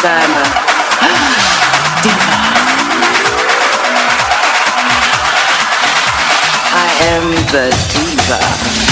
Cause I'm a diva. I am the diva.